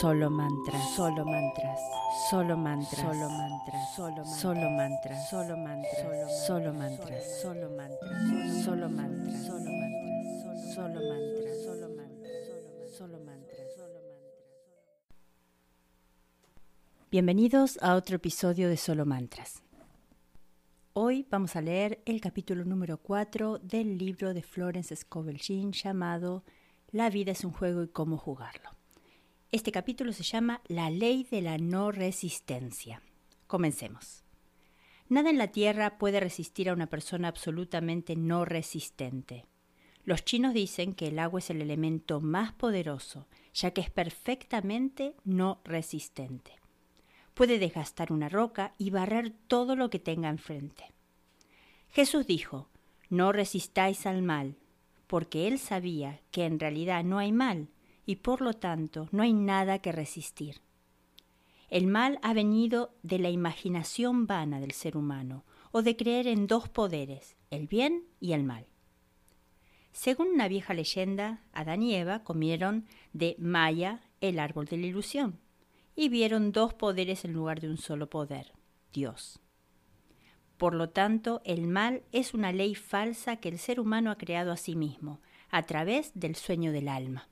Solo mantras, solo mantras, solo mantras, solo mantras, solo mantras, solo mantras, solo mantras, solo mantras, solo mantras, solo mantras, solo mantras, solo mantras, solo mantras, solo mantras. Bienvenidos a otro episodio de Solo Mantras. Hoy vamos a leer el capítulo número 4 del libro de Florence Scovel Jean llamado La vida es un juego y cómo jugarlo. Este capítulo se llama La ley de la no resistencia. Comencemos. Nada en la Tierra puede resistir a una persona absolutamente no resistente. Los chinos dicen que el agua es el elemento más poderoso, ya que es perfectamente no resistente. Puede desgastar una roca y barrer todo lo que tenga enfrente. Jesús dijo, no resistáis al mal, porque él sabía que en realidad no hay mal, y por lo tanto no hay nada que resistir. El mal ha venido de la imaginación vana del ser humano o de creer en dos poderes, el bien y el mal. Según una vieja leyenda, Adán y Eva comieron de Maya, el árbol de la ilusión, y vieron dos poderes en lugar de un solo poder, Dios. Por lo tanto, el mal es una ley falsa que el ser humano ha creado a sí mismo, a través del sueño del alma.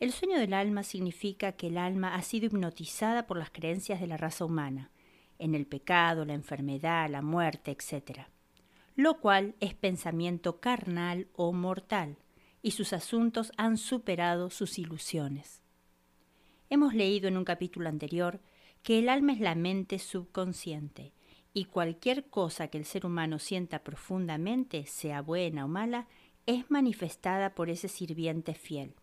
El sueño del alma significa que el alma ha sido hipnotizada por las creencias de la raza humana, en el pecado, la enfermedad, la muerte, etc. Lo cual es pensamiento carnal o mortal, y sus asuntos han superado sus ilusiones. Hemos leído en un capítulo anterior que el alma es la mente subconsciente, y cualquier cosa que el ser humano sienta profundamente, sea buena o mala, es manifestada por ese sirviente fiel.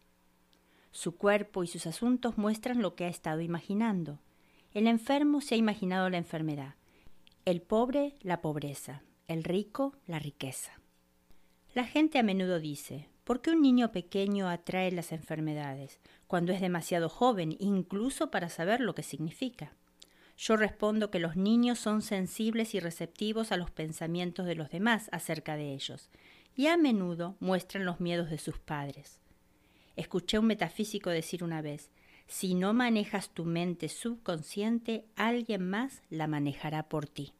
Su cuerpo y sus asuntos muestran lo que ha estado imaginando. El enfermo se ha imaginado la enfermedad, el pobre la pobreza, el rico la riqueza. La gente a menudo dice, ¿por qué un niño pequeño atrae las enfermedades cuando es demasiado joven, incluso para saber lo que significa? Yo respondo que los niños son sensibles y receptivos a los pensamientos de los demás acerca de ellos, y a menudo muestran los miedos de sus padres. Escuché un metafísico decir una vez, si no manejas tu mente subconsciente, alguien más la manejará por ti.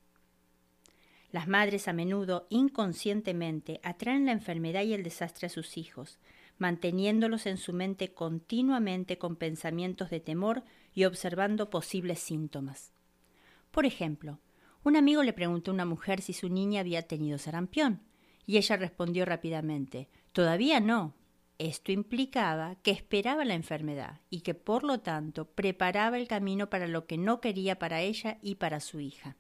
Las madres a menudo inconscientemente atraen la enfermedad y el desastre a sus hijos, manteniéndolos en su mente continuamente con pensamientos de temor y observando posibles síntomas. Por ejemplo, un amigo le preguntó a una mujer si su niña había tenido sarampión, y ella respondió rápidamente Todavía no, esto implicaba que esperaba la enfermedad y que por lo tanto preparaba el camino para lo que no quería para ella y para su hija.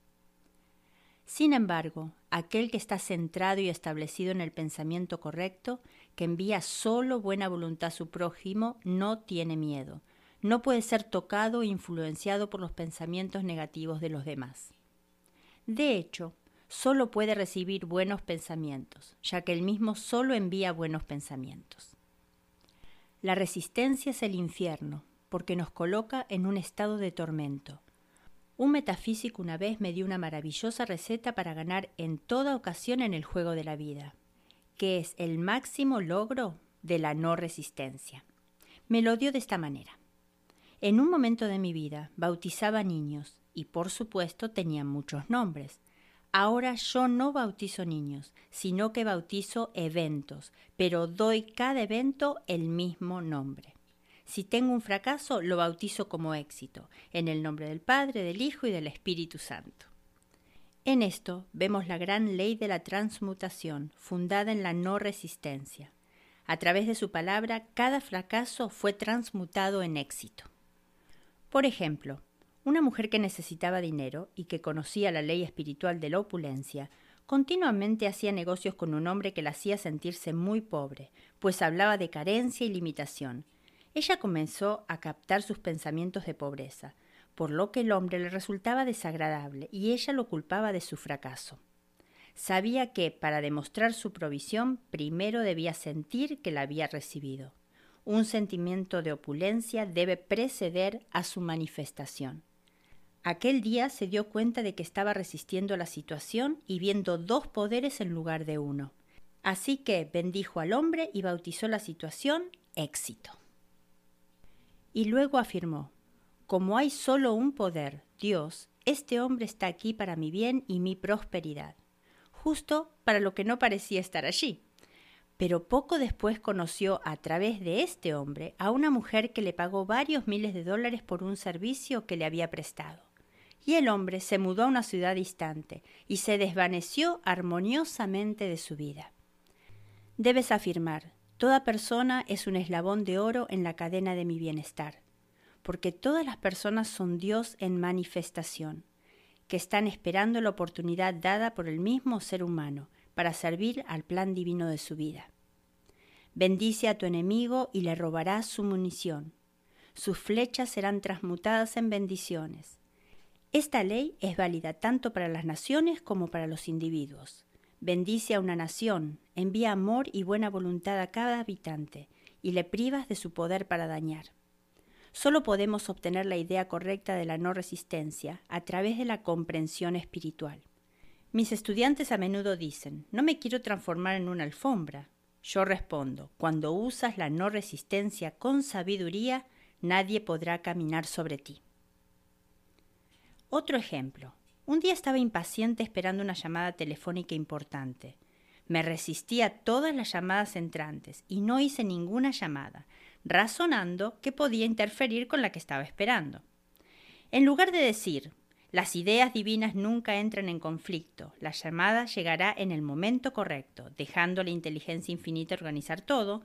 Sin embargo, aquel que está centrado y establecido en el pensamiento correcto, que envía solo buena voluntad a su prójimo, no tiene miedo, no puede ser tocado o influenciado por los pensamientos negativos de los demás. De hecho, solo puede recibir buenos pensamientos, ya que él mismo solo envía buenos pensamientos. La resistencia es el infierno, porque nos coloca en un estado de tormento. Un metafísico una vez me dio una maravillosa receta para ganar en toda ocasión en el juego de la vida, que es el máximo logro de la no resistencia. Me lo dio de esta manera. En un momento de mi vida bautizaba niños y por supuesto tenían muchos nombres, Ahora yo no bautizo niños, sino que bautizo eventos, pero doy cada evento el mismo nombre. Si tengo un fracaso, lo bautizo como éxito, en el nombre del Padre, del Hijo y del Espíritu Santo. En esto vemos la gran ley de la transmutación, fundada en la no resistencia. A través de su palabra, cada fracaso fue transmutado en éxito. Por ejemplo, una mujer que necesitaba dinero y que conocía la ley espiritual de la opulencia, continuamente hacía negocios con un hombre que la hacía sentirse muy pobre, pues hablaba de carencia y limitación. Ella comenzó a captar sus pensamientos de pobreza, por lo que el hombre le resultaba desagradable y ella lo culpaba de su fracaso. Sabía que, para demostrar su provisión, primero debía sentir que la había recibido. Un sentimiento de opulencia debe preceder a su manifestación. Aquel día se dio cuenta de que estaba resistiendo la situación y viendo dos poderes en lugar de uno. Así que bendijo al hombre y bautizó la situación éxito. Y luego afirmó, como hay solo un poder, Dios, este hombre está aquí para mi bien y mi prosperidad, justo para lo que no parecía estar allí. Pero poco después conoció a través de este hombre a una mujer que le pagó varios miles de dólares por un servicio que le había prestado y el hombre se mudó a una ciudad distante y se desvaneció armoniosamente de su vida. Debes afirmar, toda persona es un eslabón de oro en la cadena de mi bienestar, porque todas las personas son Dios en manifestación, que están esperando la oportunidad dada por el mismo ser humano para servir al plan divino de su vida. Bendice a tu enemigo y le robarás su munición. Sus flechas serán transmutadas en bendiciones esta ley es válida tanto para las naciones como para los individuos. Bendice a una nación, envía amor y buena voluntad a cada habitante, y le privas de su poder para dañar. Solo podemos obtener la idea correcta de la no resistencia a través de la comprensión espiritual. Mis estudiantes a menudo dicen, no me quiero transformar en una alfombra. Yo respondo, cuando usas la no resistencia con sabiduría, nadie podrá caminar sobre ti. Otro ejemplo. Un día estaba impaciente esperando una llamada telefónica importante. Me resistí a todas las llamadas entrantes y no hice ninguna llamada, razonando que podía interferir con la que estaba esperando. En lugar de decir, las ideas divinas nunca entran en conflicto, la llamada llegará en el momento correcto, dejando la inteligencia infinita organizar todo,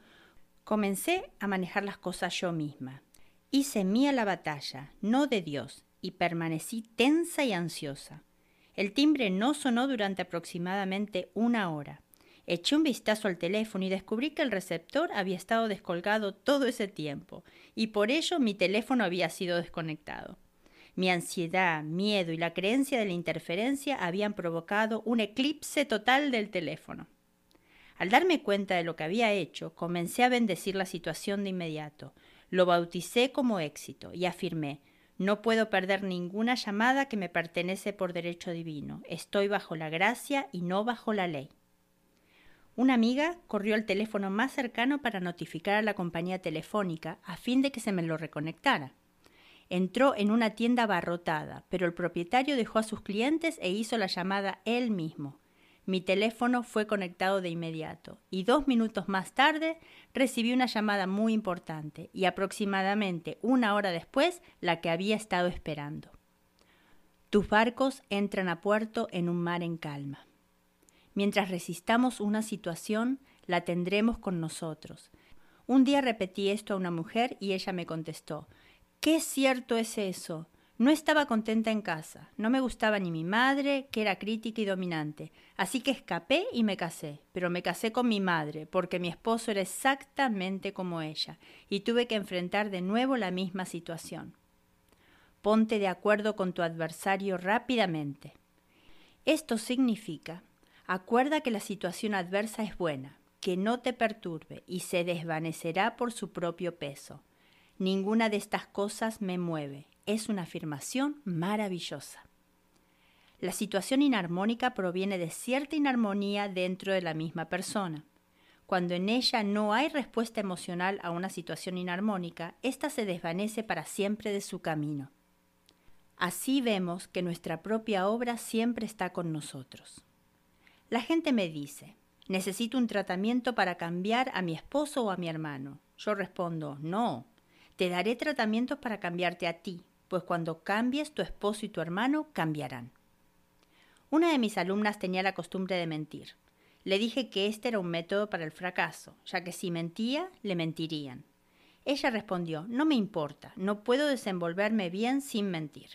comencé a manejar las cosas yo misma. Hice mía la batalla, no de Dios, y permanecí tensa y ansiosa. El timbre no sonó durante aproximadamente una hora. Eché un vistazo al teléfono y descubrí que el receptor había estado descolgado todo ese tiempo, y por ello mi teléfono había sido desconectado. Mi ansiedad, miedo y la creencia de la interferencia habían provocado un eclipse total del teléfono. Al darme cuenta de lo que había hecho, comencé a bendecir la situación de inmediato. Lo bauticé como éxito y afirmé no puedo perder ninguna llamada que me pertenece por derecho divino. Estoy bajo la gracia y no bajo la ley. Una amiga corrió al teléfono más cercano para notificar a la compañía telefónica a fin de que se me lo reconectara. Entró en una tienda abarrotada, pero el propietario dejó a sus clientes e hizo la llamada él mismo. Mi teléfono fue conectado de inmediato y dos minutos más tarde recibí una llamada muy importante y aproximadamente una hora después la que había estado esperando. Tus barcos entran a puerto en un mar en calma. Mientras resistamos una situación, la tendremos con nosotros. Un día repetí esto a una mujer y ella me contestó, ¿qué cierto es eso? No estaba contenta en casa, no me gustaba ni mi madre, que era crítica y dominante, así que escapé y me casé, pero me casé con mi madre, porque mi esposo era exactamente como ella, y tuve que enfrentar de nuevo la misma situación. Ponte de acuerdo con tu adversario rápidamente. Esto significa, acuerda que la situación adversa es buena, que no te perturbe y se desvanecerá por su propio peso. Ninguna de estas cosas me mueve, es una afirmación maravillosa. La situación inarmónica proviene de cierta inarmonía dentro de la misma persona. Cuando en ella no hay respuesta emocional a una situación inarmónica, ésta se desvanece para siempre de su camino. Así vemos que nuestra propia obra siempre está con nosotros. La gente me dice, necesito un tratamiento para cambiar a mi esposo o a mi hermano. Yo respondo, no, Te daré tratamientos para cambiarte a ti, pues cuando cambies tu esposo y tu hermano cambiarán. Una de mis alumnas tenía la costumbre de mentir. Le dije que este era un método para el fracaso, ya que si mentía, le mentirían. Ella respondió, no me importa, no puedo desenvolverme bien sin mentir.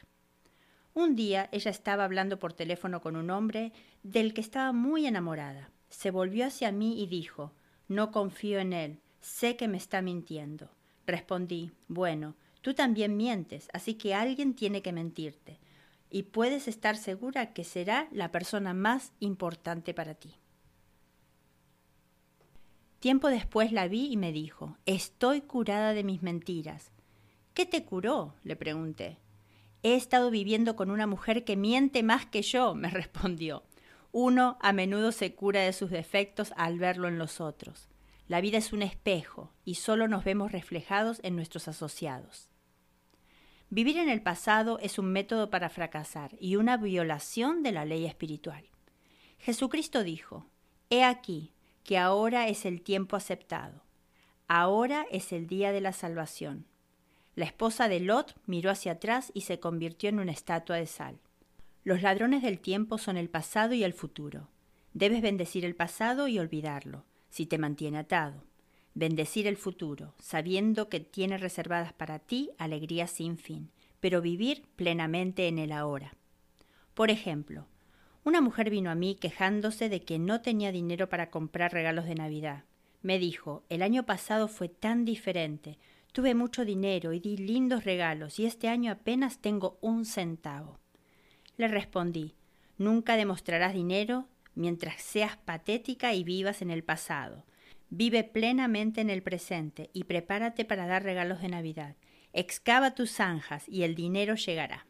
Un día ella estaba hablando por teléfono con un hombre del que estaba muy enamorada. Se volvió hacia mí y dijo, no confío en él, sé que me está mintiendo. Respondí, bueno, tú también mientes, así que alguien tiene que mentirte y puedes estar segura que será la persona más importante para ti. Tiempo después la vi y me dijo, estoy curada de mis mentiras. ¿Qué te curó? le pregunté. He estado viviendo con una mujer que miente más que yo, me respondió. Uno a menudo se cura de sus defectos al verlo en los otros. La vida es un espejo y solo nos vemos reflejados en nuestros asociados. Vivir en el pasado es un método para fracasar y una violación de la ley espiritual. Jesucristo dijo, He aquí que ahora es el tiempo aceptado, ahora es el día de la salvación. La esposa de Lot miró hacia atrás y se convirtió en una estatua de sal. Los ladrones del tiempo son el pasado y el futuro. Debes bendecir el pasado y olvidarlo, si te mantiene atado bendecir el futuro, sabiendo que tiene reservadas para ti alegrías sin fin, pero vivir plenamente en el ahora. Por ejemplo, una mujer vino a mí quejándose de que no tenía dinero para comprar regalos de Navidad. Me dijo, el año pasado fue tan diferente, tuve mucho dinero y di lindos regalos y este año apenas tengo un centavo. Le respondí, nunca demostrarás dinero mientras seas patética y vivas en el pasado. Vive plenamente en el presente y prepárate para dar regalos de Navidad. Excava tus zanjas y el dinero llegará.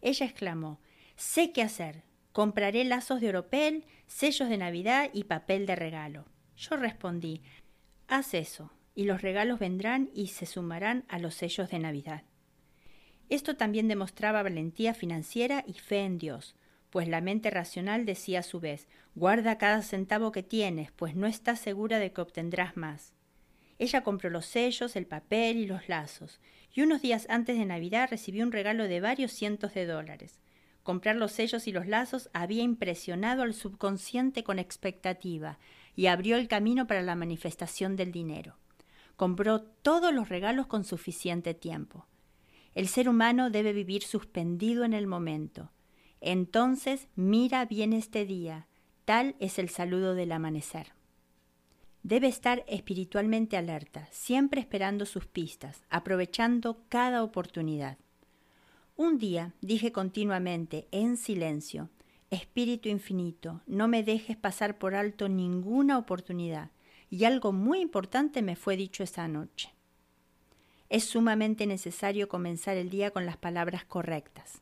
Ella exclamó, sé qué hacer. Compraré lazos de oropel, sellos de Navidad y papel de regalo. Yo respondí, haz eso, y los regalos vendrán y se sumarán a los sellos de Navidad. Esto también demostraba valentía financiera y fe en Dios, pues la mente racional decía a su vez, guarda cada centavo que tienes, pues no estás segura de que obtendrás más. Ella compró los sellos, el papel y los lazos, y unos días antes de Navidad recibió un regalo de varios cientos de dólares. Comprar los sellos y los lazos había impresionado al subconsciente con expectativa y abrió el camino para la manifestación del dinero. Compró todos los regalos con suficiente tiempo. El ser humano debe vivir suspendido en el momento, entonces mira bien este día, tal es el saludo del amanecer. Debe estar espiritualmente alerta, siempre esperando sus pistas, aprovechando cada oportunidad. Un día dije continuamente, en silencio, Espíritu infinito, no me dejes pasar por alto ninguna oportunidad. Y algo muy importante me fue dicho esa noche. Es sumamente necesario comenzar el día con las palabras correctas.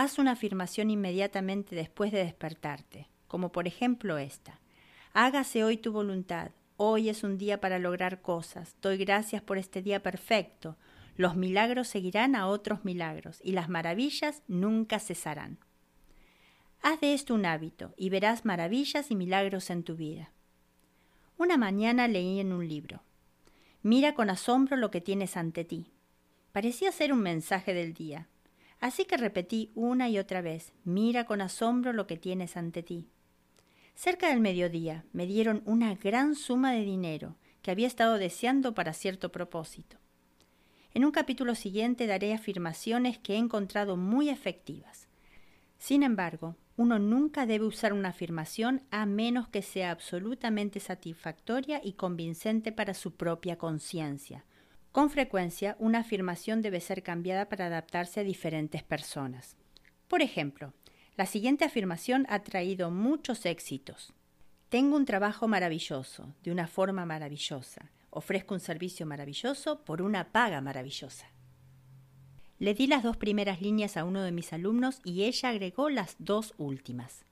Haz una afirmación inmediatamente después de despertarte, como por ejemplo esta. Hágase hoy tu voluntad. Hoy es un día para lograr cosas. Doy gracias por este día perfecto. Los milagros seguirán a otros milagros y las maravillas nunca cesarán. Haz de esto un hábito y verás maravillas y milagros en tu vida. Una mañana leí en un libro. Mira con asombro lo que tienes ante ti. Parecía ser un mensaje del día. Así que repetí una y otra vez, mira con asombro lo que tienes ante ti. Cerca del mediodía me dieron una gran suma de dinero que había estado deseando para cierto propósito. En un capítulo siguiente daré afirmaciones que he encontrado muy efectivas. Sin embargo, uno nunca debe usar una afirmación a menos que sea absolutamente satisfactoria y convincente para su propia conciencia, con frecuencia, una afirmación debe ser cambiada para adaptarse a diferentes personas. Por ejemplo, la siguiente afirmación ha traído muchos éxitos. Tengo un trabajo maravilloso, de una forma maravillosa. Ofrezco un servicio maravilloso por una paga maravillosa. Le di las dos primeras líneas a uno de mis alumnos y ella agregó las dos últimas.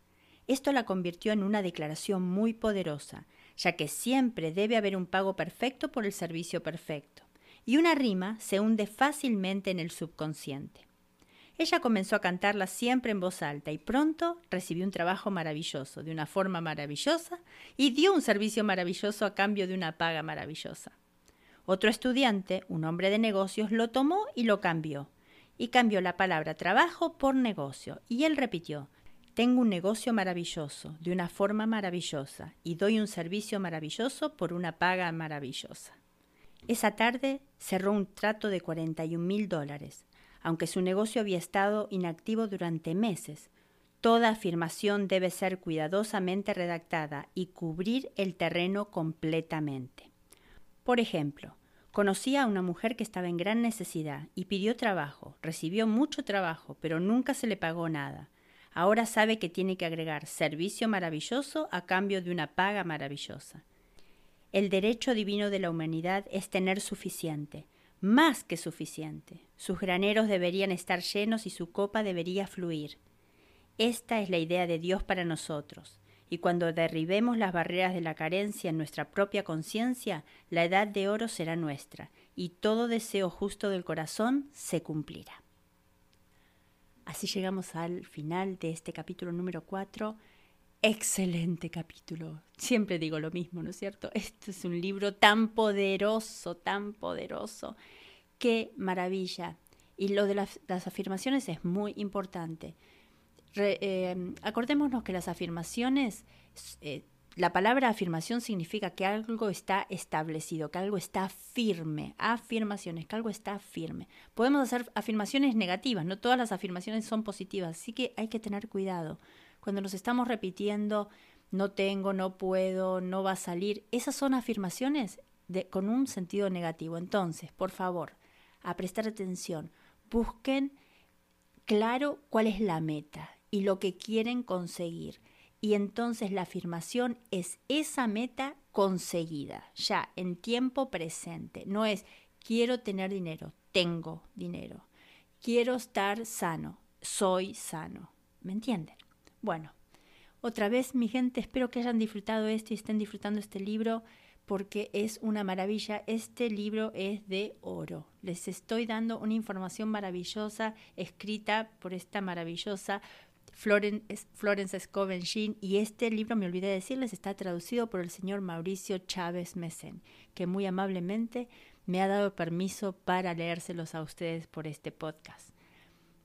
Esto la convirtió en una declaración muy poderosa, ya que siempre debe haber un pago perfecto por el servicio perfecto y una rima se hunde fácilmente en el subconsciente. Ella comenzó a cantarla siempre en voz alta y pronto recibió un trabajo maravilloso, de una forma maravillosa, y dio un servicio maravilloso a cambio de una paga maravillosa. Otro estudiante, un hombre de negocios, lo tomó y lo cambió. Y cambió la palabra trabajo por negocio. Y él repitió, tengo un negocio maravilloso, de una forma maravillosa, y doy un servicio maravilloso por una paga maravillosa. Esa tarde cerró un trato de 41 mil dólares, aunque su negocio había estado inactivo durante meses. Toda afirmación debe ser cuidadosamente redactada y cubrir el terreno completamente. Por ejemplo, conocí a una mujer que estaba en gran necesidad y pidió trabajo, recibió mucho trabajo, pero nunca se le pagó nada. Ahora sabe que tiene que agregar servicio maravilloso a cambio de una paga maravillosa. El derecho divino de la humanidad es tener suficiente, más que suficiente. Sus graneros deberían estar llenos y su copa debería fluir. Esta es la idea de Dios para nosotros, y cuando derribemos las barreras de la carencia en nuestra propia conciencia, la edad de oro será nuestra, y todo deseo justo del corazón se cumplirá. Así llegamos al final de este capítulo número 4. Excelente capítulo. Siempre digo lo mismo, ¿no es cierto? Este es un libro tan poderoso, tan poderoso. Qué maravilla. Y lo de las, afirmaciones es muy importante. Eh, acordémonos que las afirmaciones eh, la palabra afirmación significa que algo está establecido, que algo está firme. Afirmaciones, que algo está firme. Podemos hacer afirmaciones negativas, no todas las afirmaciones son positivas, así que hay que tener cuidado. Cuando nos estamos repitiendo, no tengo, no puedo, no va a salir, esas son afirmaciones con un sentido negativo. Entonces, por favor, a prestar atención, busquen claro cuál es la meta y lo que quieren conseguir y entonces la afirmación es esa meta conseguida, ya en tiempo presente. No es quiero tener dinero, tengo dinero. Quiero estar sano, soy sano. ¿Me entienden? Bueno, otra vez mi gente, espero que hayan disfrutado esto y estén disfrutando este libro porque es una maravilla. Este libro es de oro. Les estoy dando una información maravillosa escrita por esta maravillosa Florence, Florence y este libro, me olvidé decirles, está traducido por el señor Mauricio Chávez Mesen, que muy amablemente me ha dado permiso para leérselos a ustedes por este podcast.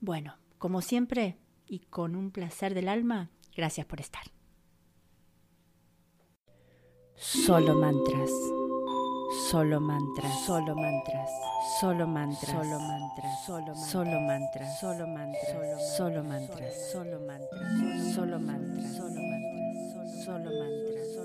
Bueno, como siempre y con un placer del alma, gracias por estar. Solo mantras. Solo mantras, solo mantras, solo mantras, solo mantras, solo solo mantras, solo mantras, solo mantras, solo mantras, solo mantras, solo mantras, solo mantras, solo mantras.